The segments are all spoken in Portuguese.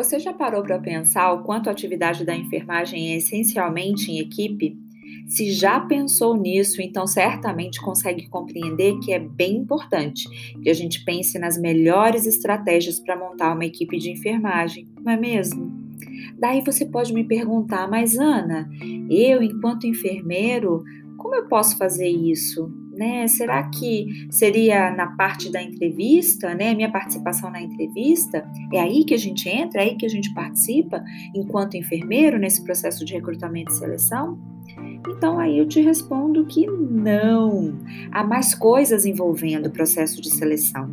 Você já parou para pensar o quanto a atividade da enfermagem é essencialmente em equipe? Se já pensou nisso, então certamente consegue compreender que é bem importante que a gente pense nas melhores estratégias para montar uma equipe de enfermagem, não é mesmo? Daí você pode me perguntar, mas Ana, eu, enquanto enfermeiro, como eu posso fazer isso? Né? Será que seria na parte da entrevista, né? Minha participação na entrevista? É aí que a gente entra, é aí que a gente participa enquanto enfermeiro nesse processo de recrutamento e seleção? Então aí eu te respondo que não. Há mais coisas envolvendo o processo de seleção.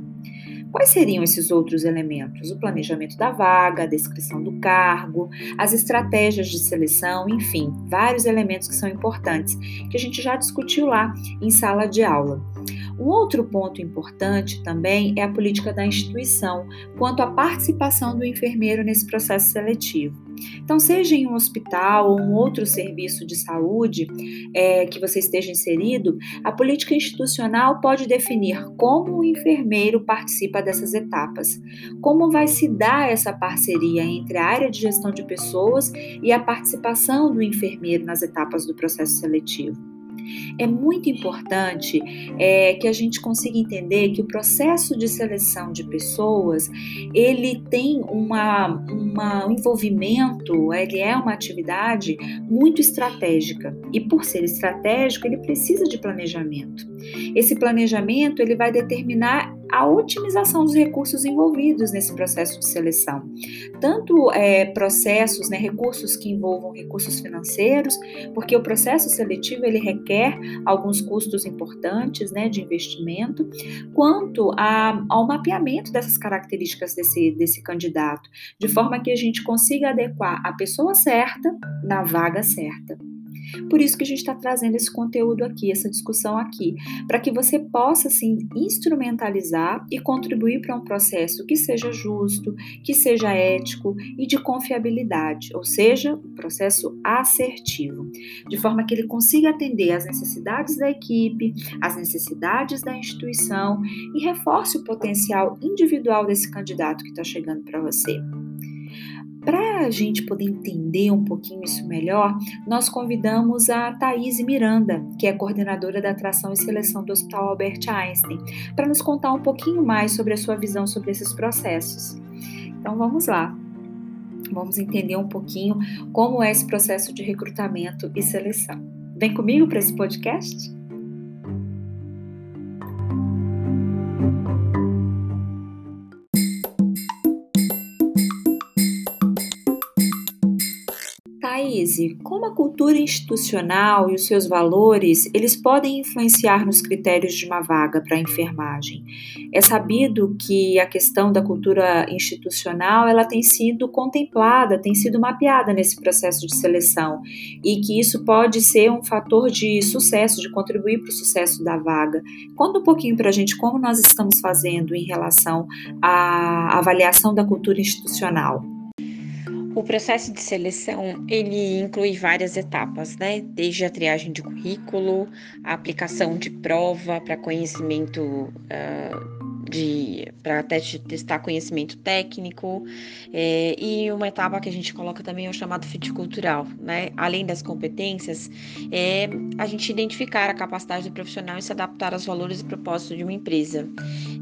Quais seriam esses outros elementos? O planejamento da vaga, a descrição do cargo, as estratégias de seleção, enfim, vários elementos que são importantes, que a gente já discutiu lá em sala de aula. Um outro ponto importante também é a política da instituição quanto à participação do enfermeiro nesse processo seletivo. Então, seja em um hospital ou um outro serviço de saúde é, que você esteja inserido, a política institucional pode definir como o enfermeiro participa dessas etapas, como vai se dar essa parceria entre a área de gestão de pessoas e a participação do enfermeiro nas etapas do processo seletivo. É muito importante é, que a gente consiga entender que o processo de seleção de pessoas ele tem uma, uma, um envolvimento, ele é uma atividade muito estratégica e por ser estratégico ele precisa de planejamento. Esse planejamento ele vai determinar a otimização dos recursos envolvidos nesse processo de seleção. Tanto é, processos, né, recursos que envolvam recursos financeiros, porque o processo seletivo ele requer alguns custos importantes né, de investimento, quanto a, ao mapeamento dessas características desse, desse candidato, de forma que a gente consiga adequar a pessoa certa na vaga certa. Por isso que a gente está trazendo esse conteúdo aqui, essa discussão aqui, para que você possa assim instrumentalizar e contribuir para um processo que seja justo, que seja ético e de confiabilidade, ou seja, um processo assertivo, de forma que ele consiga atender às necessidades da equipe, às necessidades da instituição e reforce o potencial individual desse candidato que está chegando para você. Para a gente poder entender um pouquinho isso melhor, nós convidamos a Thaís Miranda, que é coordenadora da atração e seleção do Hospital Albert Einstein, para nos contar um pouquinho mais sobre a sua visão sobre esses processos. Então vamos lá. Vamos entender um pouquinho como é esse processo de recrutamento e seleção. Vem comigo para esse podcast? Como a cultura institucional e os seus valores, eles podem influenciar nos critérios de uma vaga para enfermagem? É sabido que a questão da cultura institucional, ela tem sido contemplada, tem sido mapeada nesse processo de seleção e que isso pode ser um fator de sucesso, de contribuir para o sucesso da vaga. Conta um pouquinho para a gente como nós estamos fazendo em relação à avaliação da cultura institucional. O processo de seleção, ele inclui várias etapas, né? Desde a triagem de currículo, a aplicação de prova para conhecimento uh, de para até testar conhecimento técnico é, e uma etapa que a gente coloca também é o chamado fit cultural, né? Além das competências, é a gente identificar a capacidade do profissional e se adaptar aos valores e propósitos de uma empresa.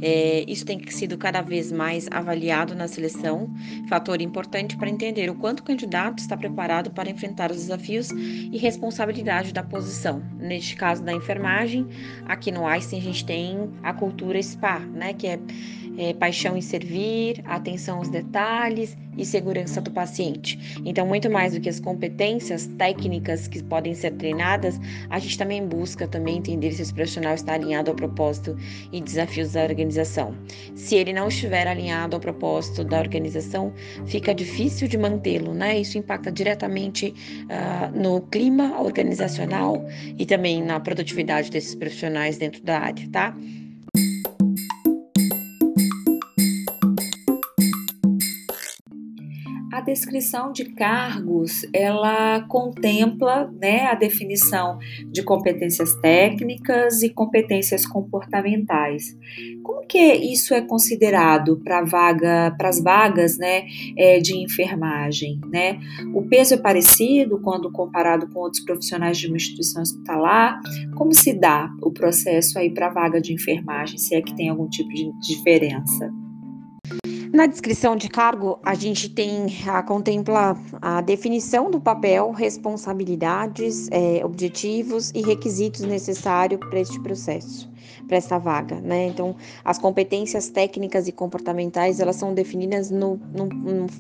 É, isso tem sido cada vez mais avaliado na seleção, fator importante para entender o quanto o candidato está preparado para enfrentar os desafios e responsabilidade da posição. Neste caso da enfermagem, aqui no Einstein a gente tem a cultura SPA, né? Que é, é paixão em servir, atenção aos detalhes e segurança do paciente. Então, muito mais do que as competências técnicas que podem ser treinadas, a gente também busca também entender se esse profissional está alinhado ao propósito e desafios da organização. Se ele não estiver alinhado ao propósito da organização, fica difícil de mantê-lo, né? Isso impacta diretamente uh, no clima organizacional e também na produtividade desses profissionais dentro da área, tá? Descrição de cargos, ela contempla né, a definição de competências técnicas e competências comportamentais. Como que isso é considerado para vaga, para as vagas né, é, de enfermagem? Né? O peso é parecido quando comparado com outros profissionais de uma instituição hospitalar? Como se dá o processo aí para a vaga de enfermagem, se é que tem algum tipo de diferença? Na descrição de cargo, a gente tem a contempla a definição do papel, responsabilidades, é, objetivos e requisitos necessários para este processo para essa vaga, né? Então, as competências técnicas e comportamentais, elas são definidas no, no,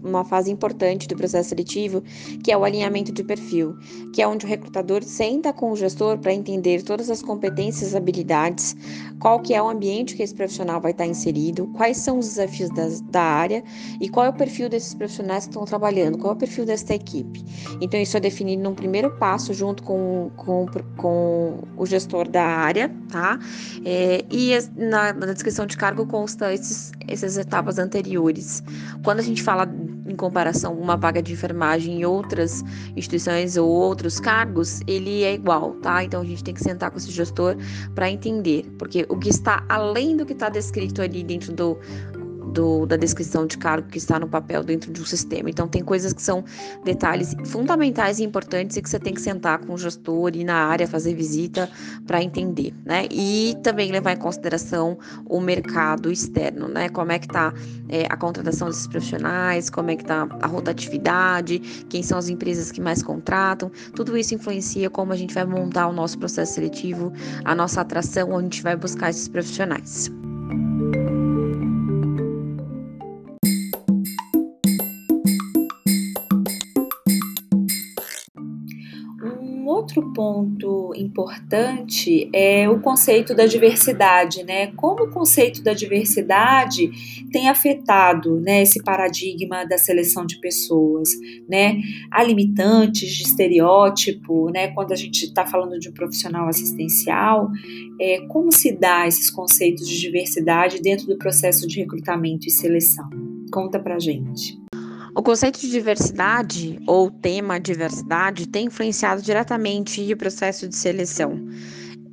numa fase importante do processo seletivo, que é o alinhamento de perfil, que é onde o recrutador senta com o gestor para entender todas as competências habilidades, qual que é o ambiente que esse profissional vai estar inserido, quais são os desafios da, da área e qual é o perfil desses profissionais que estão trabalhando, qual é o perfil desta equipe. Então, isso é definido num primeiro passo junto com, com, com o gestor da área, tá? É, e na, na, descrição de cargo consta esses, essas etapas anteriores. Quando a gente fala em comparação uma vaga de enfermagem em outras instituições ou outros cargos, ele é igual, tá? Então a gente tem que sentar com esse gestor para entender, porque o que está além do que está descrito ali dentro do, do, da descrição de cargo que está no papel dentro de um sistema. Então, tem coisas que são detalhes fundamentais e importantes e que você tem que sentar com o gestor e na área fazer visita para entender, né? E também levar em consideração o mercado externo, né? Como é que está é, a contratação desses profissionais, como é que está a rotatividade, quem são as empresas que mais contratam. Tudo isso influencia como a gente vai montar o nosso processo seletivo, a nossa atração, onde a gente vai buscar esses profissionais. Outro ponto importante é o conceito da diversidade, né? Como o conceito da diversidade tem afetado, né, esse paradigma da seleção de pessoas, né? Há limitantes de estereótipo, né? Quando a gente está falando de um profissional assistencial, é, como se dá esses conceitos de diversidade dentro do processo de recrutamento e seleção? Conta pra gente. O conceito de diversidade ou tema diversidade tem influenciado diretamente o processo de seleção.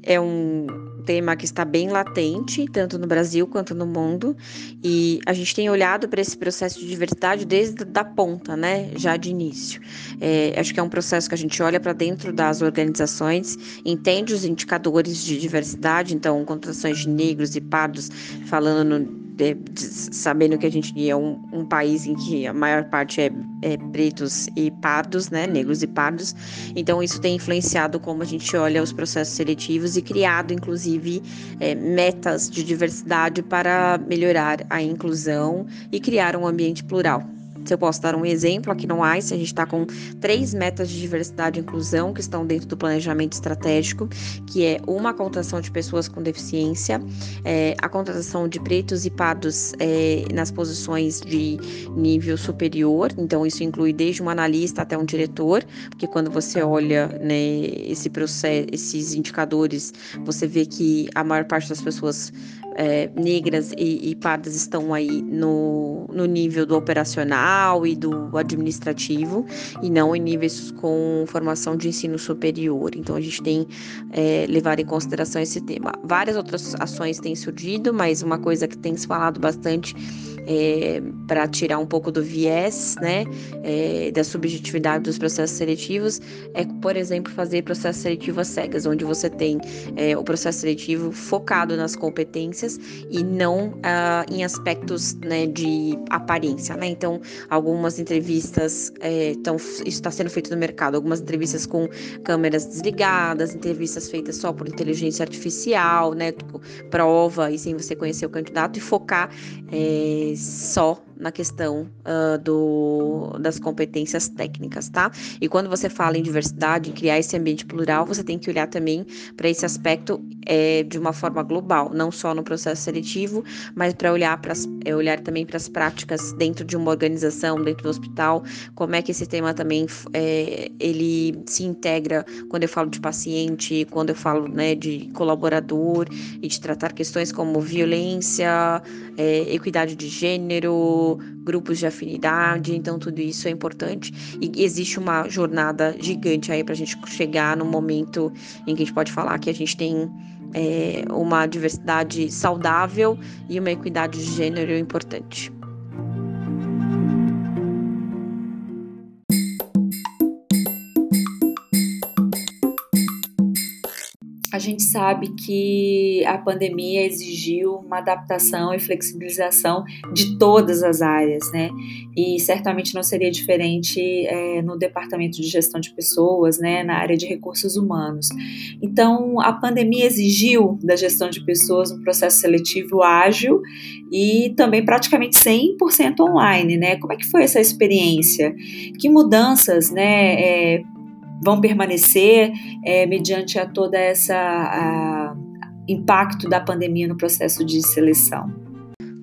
É um tema que está bem latente, tanto no Brasil quanto no mundo, e a gente tem olhado para esse processo de diversidade desde da ponta, né, já de início. É, acho que é um processo que a gente olha para dentro das organizações, entende os indicadores de diversidade, então contratações de negros e pardos, falando no sabendo que a gente é um, um, país em que a maior parte é, é, pretos e pardos, né, negros e pardos, então isso tem influenciado como a gente olha os processos seletivos e criado, inclusive, é, metas de diversidade para melhorar a inclusão e criar um ambiente plural. Se eu posso dar um exemplo, aqui no ICE a gente está com três metas de diversidade e inclusão que estão dentro do planejamento estratégico, que é uma contratação de pessoas com deficiência, é, a contratação de pretos e pardos é, nas posições de nível superior, então isso inclui desde um analista até um diretor, porque quando você olha né, esse processo, esses indicadores, você vê que a maior parte das pessoas é, negras e, e, pardas estão aí no, no nível do operacional e do administrativo e não em níveis com formação de ensino superior. Então a gente tem é, levado em consideração esse tema. Várias outras ações têm surgido, mas uma coisa que tem se falado bastante é, para tirar um pouco do viés, né, é, da subjetividade dos processos seletivos, é, por exemplo, fazer processo seletivo às cegas, onde você tem é, o processo seletivo focado nas competências e não ah, em aspectos né, de aparência, né? Então, algumas entrevistas estão, é, isso está sendo feito no mercado, algumas entrevistas com câmeras desligadas, entrevistas feitas só por inteligência artificial, né, prova e sem você conhecer o candidato e focar é, só na questão uh, do, das competências técnicas, tá? E quando você fala em diversidade, em criar esse ambiente plural, você tem que olhar também para esse aspecto é, de uma forma global, não só no processo seletivo, mas para olhar, é, olhar também para as práticas dentro de uma organização, dentro do hospital, como é que esse tema também é, ele se integra quando eu falo de paciente, quando eu falo né, de colaborador e de tratar questões como violência, é, equidade de gênero, grupos de afinidade, então tudo isso é importante e existe uma jornada gigante aí para a gente chegar no momento em que a gente pode falar que a gente tem é, uma diversidade saudável e uma equidade de gênero importante. Gente sabe que a pandemia exigiu uma adaptação e flexibilização de todas as áreas, né? E certamente não seria diferente é, no departamento de gestão de pessoas, né? Na área de recursos humanos. Então, a pandemia exigiu da gestão de pessoas um processo seletivo ágil e também praticamente 100% online, né? Como é que foi essa experiência? Que mudanças, né? É, vão permanecer é, mediante a toda essa a, impacto da pandemia no processo de seleção.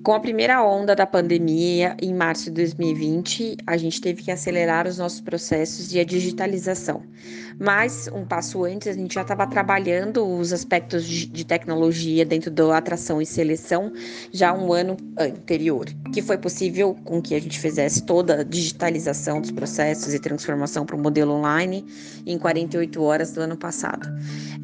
Com a primeira onda da pandemia, em março de 2020, a gente teve que acelerar os nossos processos de digitalização. Mas, um passo antes, a gente já estava trabalhando os aspectos de tecnologia dentro da atração e seleção já um ano anterior, que foi possível com que a gente fizesse toda a digitalização dos processos e transformação para o modelo online em 48 horas do ano passado.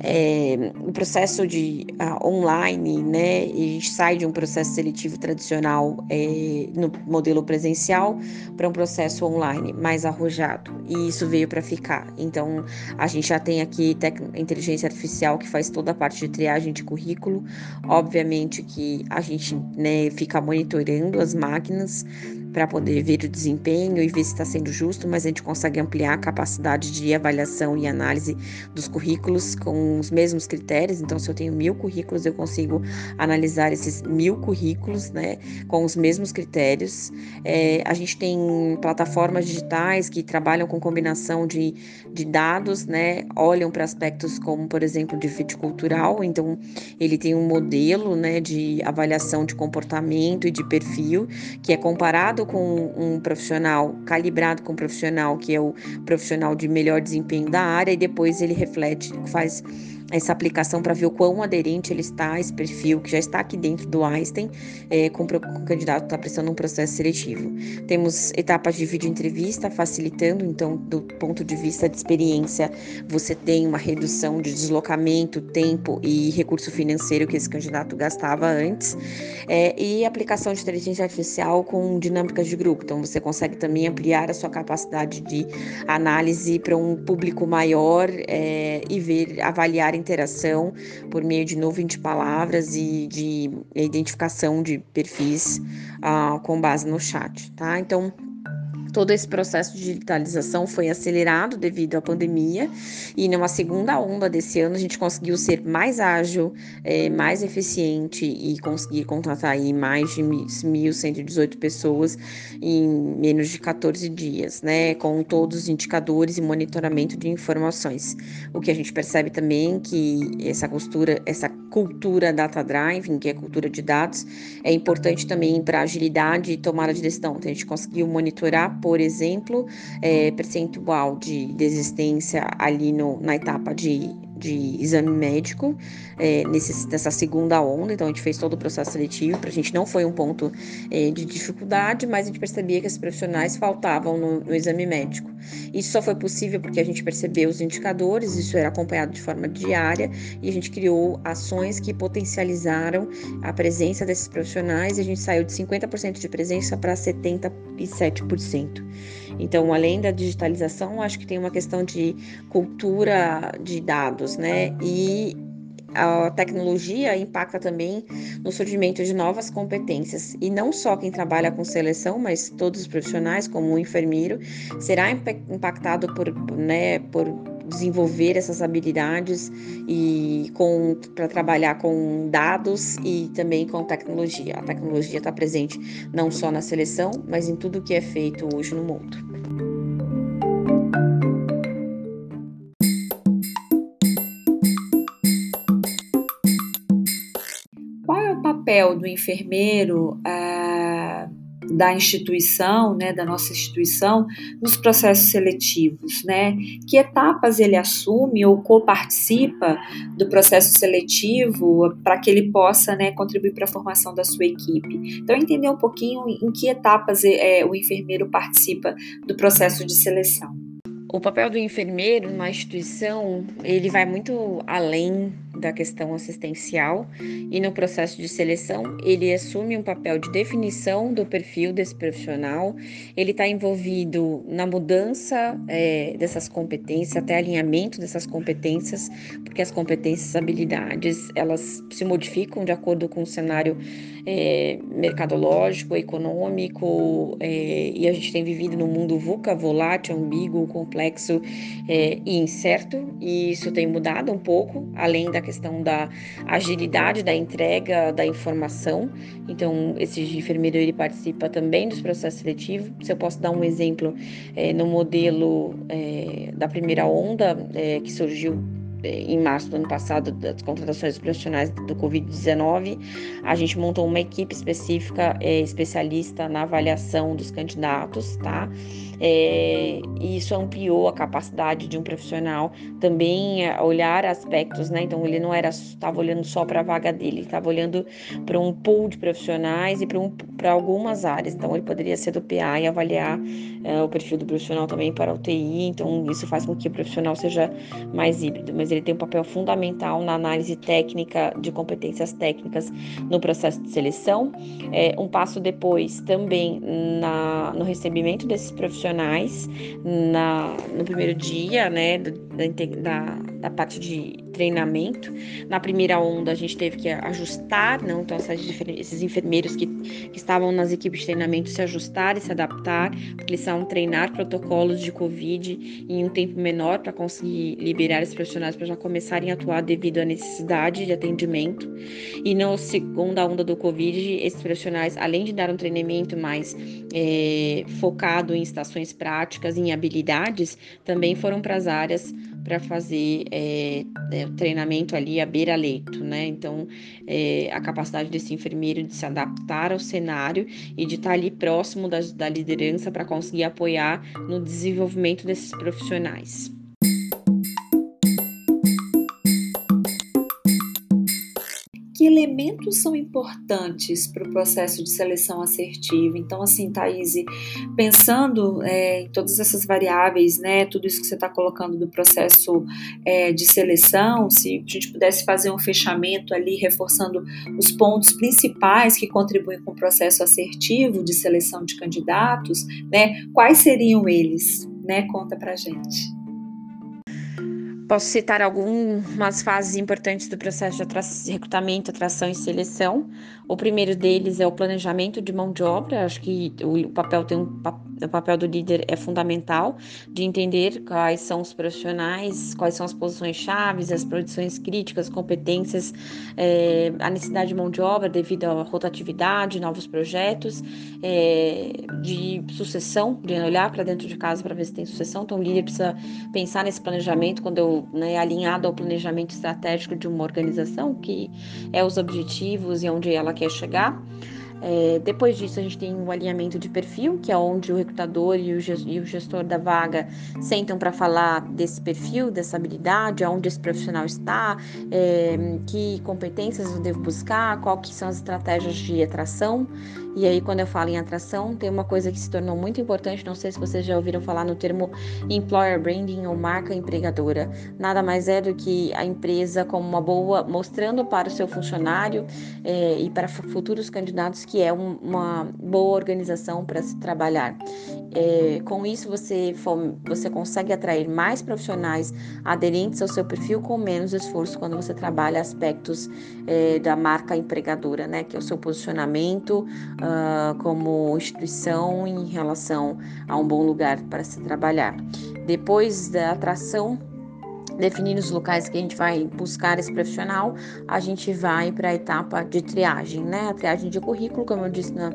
É, o processo de uh, online, né, a gente sai de um processo seletivo tradicional é, no modelo presencial para um processo online mais arrojado. E isso veio para ficar. Então, a gente já tem aqui inteligência artificial que faz toda a parte de triagem de currículo. Obviamente que a gente né, fica monitorando as máquinas para poder ver o desempenho e ver se está sendo justo, mas a gente consegue ampliar a capacidade de avaliação e análise dos currículos com os mesmos critérios. Então, se eu tenho mil currículos, eu consigo analisar esses mil currículos, né, com os mesmos critérios. É, a gente tem plataformas digitais que trabalham com combinação de, de dados, né, olham para aspectos como, por exemplo, de fit cultural. Então, ele tem um modelo, né, de avaliação de comportamento e de perfil que é comparado com um profissional, calibrado com um profissional que é o profissional de melhor desempenho da área, e depois ele reflete, faz essa aplicação para ver o quão aderente ele está a esse perfil que já está aqui dentro do Einstein, é, com o candidato está prestando um processo seletivo. Temos etapas de vídeo entrevista facilitando, então, do ponto de vista de experiência, você tem uma redução de deslocamento, tempo e recurso financeiro que esse candidato gastava antes, é, e aplicação de inteligência artificial com dinâmicas de grupo. Então, você consegue também ampliar a sua capacidade de análise para um público maior é, e ver, avaliar interação por meio de nuvem de palavras e de identificação de perfis uh, com base no chat, tá? Então, todo esse processo de digitalização foi acelerado devido à pandemia e numa segunda onda desse ano a gente conseguiu ser mais ágil, é, mais eficiente e conseguir contratar aí mais de 1.118 pessoas em menos de 14 dias, né, com todos os indicadores e monitoramento de informações. O que a gente percebe também que essa cultura, essa cultura data driving, que é cultura de dados, é importante também para agilidade e tomada de decisão. Então, a gente conseguiu monitorar por exemplo, é, percentual de desistência ali no, na etapa de de exame médico é, nesse, nessa segunda onda, então a gente fez todo o processo seletivo, para a gente não foi um ponto é, de dificuldade, mas a gente percebia que esses profissionais faltavam no, no, exame médico. Isso só foi possível porque a gente percebeu os indicadores, isso era acompanhado de forma diária e a gente criou ações que potencializaram a presença desses profissionais e a gente saiu de 50% de presença para 77%. Então, além da digitalização, acho que tem uma questão de cultura de dados, né? E a tecnologia impacta também no surgimento de novas competências. E não só quem trabalha com seleção, mas todos os profissionais, como o enfermeiro, será impactado por, né, por desenvolver essas habilidades e para trabalhar com dados e também com tecnologia. A tecnologia está presente não só na seleção, mas em tudo que é feito hoje no mundo. Papel do enfermeiro ah, da instituição, né, da nossa instituição, nos processos seletivos, né? Que etapas ele assume ou coparticipa do processo seletivo para que ele possa, né, contribuir para a formação da sua equipe. Então, entender um pouquinho em que etapas é, o enfermeiro participa do processo de seleção. O papel do enfermeiro numa instituição, ele vai muito além da questão assistencial e no processo de seleção ele assume um papel de definição do perfil desse profissional. Ele está envolvido na mudança é, dessas competências, até alinhamento dessas competências, porque as competências, habilidades, elas se modificam de acordo com o cenário é, mercadológico, econômico, é, e a gente tem vivido num mundo VUCA, volátil, ambíguo, complexo é, e incerto, e isso tem mudado um pouco, além da questão da agilidade da entrega da informação. Então, esse enfermeiro ele participa também dos processos seletivos. Se eu posso dar um exemplo, é, no modelo é, da primeira onda é, que surgiu em março do ano passado das contratações profissionais do Covid-19, a gente montou uma equipe específica, é, especialista na avaliação dos candidatos, tá? É, isso ampliou a capacidade de um profissional também olhar aspectos, né? Então ele não era estava olhando só para a vaga dele, estava olhando para um pool de profissionais e para um, algumas áreas. Então ele poderia ser do PA e avaliar é, o perfil do profissional também para o TI. Então isso faz com que o profissional seja mais híbrido, mas ele tem um papel fundamental na análise técnica de competências técnicas no processo de seleção. É, um passo depois também na, no recebimento desses profissionais profissionais na, no primeiro dia, né, da, da, da parte de treinamento. Na primeira onda, a gente teve que ajustar, não? Então, esses enfermeiros que, que estavam nas equipes de treinamento se ajustar e se adaptar, porque eles são treinar protocolos de Covid em um tempo menor para conseguir liberar esses profissionais para já começarem a atuar devido à necessidade de atendimento. E na segunda onda do Covid, esses profissionais, além de dar um treinamento mais é, focado em estações práticas, em habilidades, também foram para as áreas para fazer é, é, treinamento ali à beira-leito, né? Então, é, a capacidade desse enfermeiro de se adaptar ao cenário e de estar ali próximo da, da liderança para conseguir apoiar no desenvolvimento desses profissionais. Elementos são importantes para o processo de seleção assertiva? Então, assim, Thaís, pensando é, em todas essas variáveis, né, tudo isso que você está colocando do processo é, de seleção, se a gente pudesse fazer um fechamento ali, reforçando os pontos principais que contribuem com o processo assertivo de seleção de candidatos, né, quais seriam eles? Né? Conta para gente. Posso citar algumas fases importantes do processo de recrutamento, atração e seleção. O primeiro deles é o planejamento de mão de obra. Acho que o papel tem um o papel do líder é fundamental de entender quais são os profissionais, quais são as posições chaves, as posições críticas, competências, é, a necessidade de mão de obra devido à rotatividade, novos projetos, é, de sucessão, de olhar para dentro de casa para ver se tem sucessão. Então, o líder precisa pensar nesse planejamento quando eu, né, alinhado ao planejamento estratégico de uma organização, que é os objetivos e onde ela quer chegar. É, depois disso, a gente tem o alinhamento de perfil, que é onde o recrutador e o, gestor da vaga sentam para falar desse perfil, dessa habilidade, aonde esse profissional está, é, que competências eu devo buscar, qual que são as estratégias de atração. E aí, quando eu falo em atração, tem uma coisa que se tornou muito importante, não sei se vocês já ouviram falar no termo employer branding ou marca empregadora. Nada mais é do que a empresa como uma boa, mostrando para o seu funcionário é, e para futuros candidatos que é um, uma boa organização para se trabalhar. É, com isso, você, você consegue atrair mais profissionais aderentes ao seu perfil com menos esforço quando você trabalha aspectos é, da marca empregadora, né? Que é o seu posicionamento uh, como instituição em relação a um bom lugar para se trabalhar. Depois da atração definir os locais que a gente vai buscar esse profissional, a gente vai para a etapa de triagem, né? A triagem de currículo, como eu disse na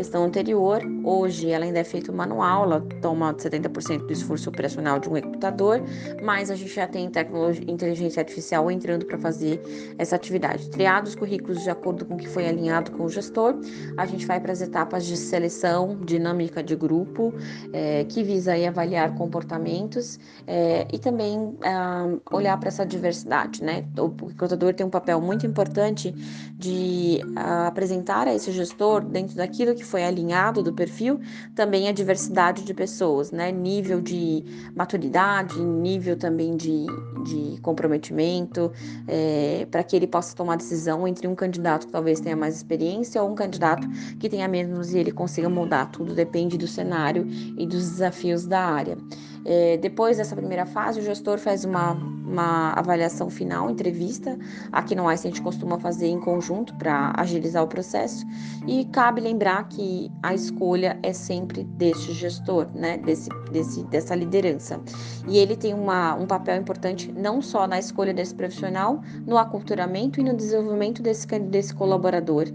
questão anterior, hoje ela ainda é feita manual, ela toma 70% do esforço operacional de um recrutador, mas a gente já tem tecnologia, inteligência artificial entrando para fazer essa atividade. Triados os currículos de acordo com o que foi alinhado com o gestor, a gente vai para as etapas de seleção, dinâmica de grupo, é, que visa aí avaliar comportamentos é, e também é, olhar para essa diversidade, né? O recrutador tem um papel muito importante de uh, apresentar a esse gestor, dentro daquilo que foi alinhado do perfil, também a diversidade de pessoas, né? Nível de maturidade, nível também de, de comprometimento, é, para que ele possa tomar decisão entre um candidato que talvez tenha mais experiência ou um candidato que tenha menos e ele consiga moldar. Tudo depende do cenário e dos desafios da área. É, depois dessa primeira fase, o gestor faz uma, uma avaliação final, entrevista. Aqui no ICE a gente costuma fazer em conjunto para agilizar o processo. E cabe lembrar que a escolha é sempre deste gestor, né? desse, desse, dessa liderança. E ele tem uma, um papel importante não só na escolha desse profissional, no aculturamento e no desenvolvimento desse, desse colaborador.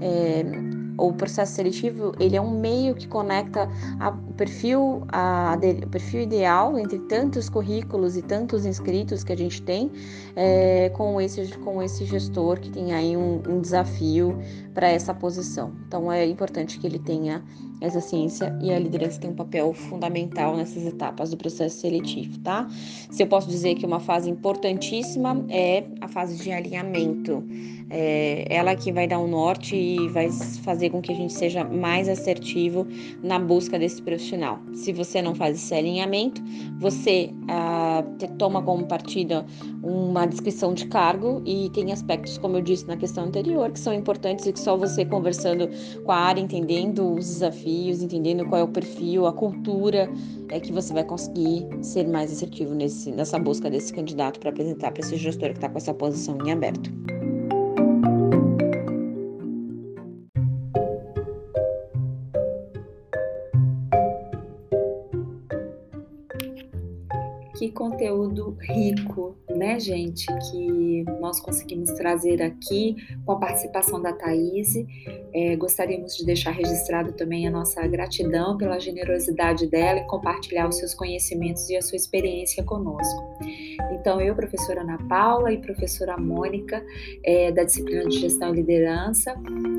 É, o processo seletivo ele é um meio que conecta a, o perfil a, o perfil ideal entre tantos currículos e tantos inscritos que a gente tem é, com esse com esse gestor que tem aí um, um desafio para essa posição. Então é importante que ele tenha essa ciência e a liderança tem um papel fundamental nessas etapas do processo seletivo, tá? Se eu posso dizer que uma fase importantíssima é a fase de alinhamento. É ela que vai dar um norte e vai fazer com que a gente seja mais assertivo na busca desse profissional. Se você não faz esse alinhamento, você ah, toma como partida uma descrição de cargo e tem aspectos, como eu disse na questão anterior, que são importantes e que só você conversando com a área, entendendo os desafios, entendendo qual é o perfil, a cultura, é que você vai conseguir ser mais assertivo nesse, nessa busca desse candidato para apresentar para esse gestor que está com essa posição em aberto. Conteúdo rico, né, gente, que nós conseguimos trazer aqui com a participação da Thaís. É, gostaríamos de deixar registrado também a nossa gratidão pela generosidade dela em compartilhar os seus conhecimentos e a sua experiência conosco. Então, eu, professora Ana Paula e professora Mônica, é, da disciplina de Gestão e Liderança,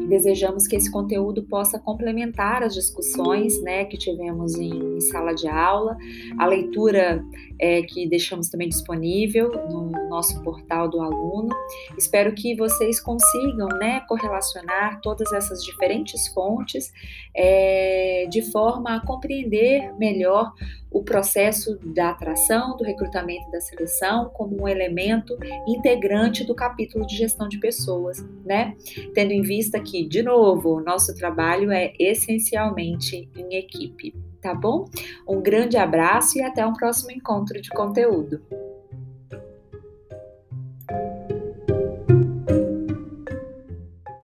desejamos que esse conteúdo possa complementar as discussões né, que tivemos em, em sala de aula, a leitura é, que deixamos também disponível no nosso portal do aluno. Espero que vocês consigam né, correlacionar todas essas diferentes fontes é, de forma a compreender melhor o processo da atração, do recrutamento e da seleção como um elemento integrante do capítulo de gestão de pessoas, né? Tendo em vista que, de novo, o nosso trabalho é essencialmente em equipe, tá bom? Um grande abraço e até um próximo encontro de conteúdo.